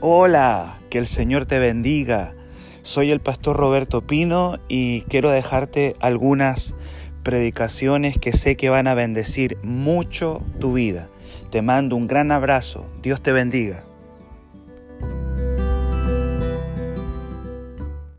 Hola, que el Señor te bendiga. Soy el pastor Roberto Pino y quiero dejarte algunas predicaciones que sé que van a bendecir mucho tu vida. Te mando un gran abrazo. Dios te bendiga.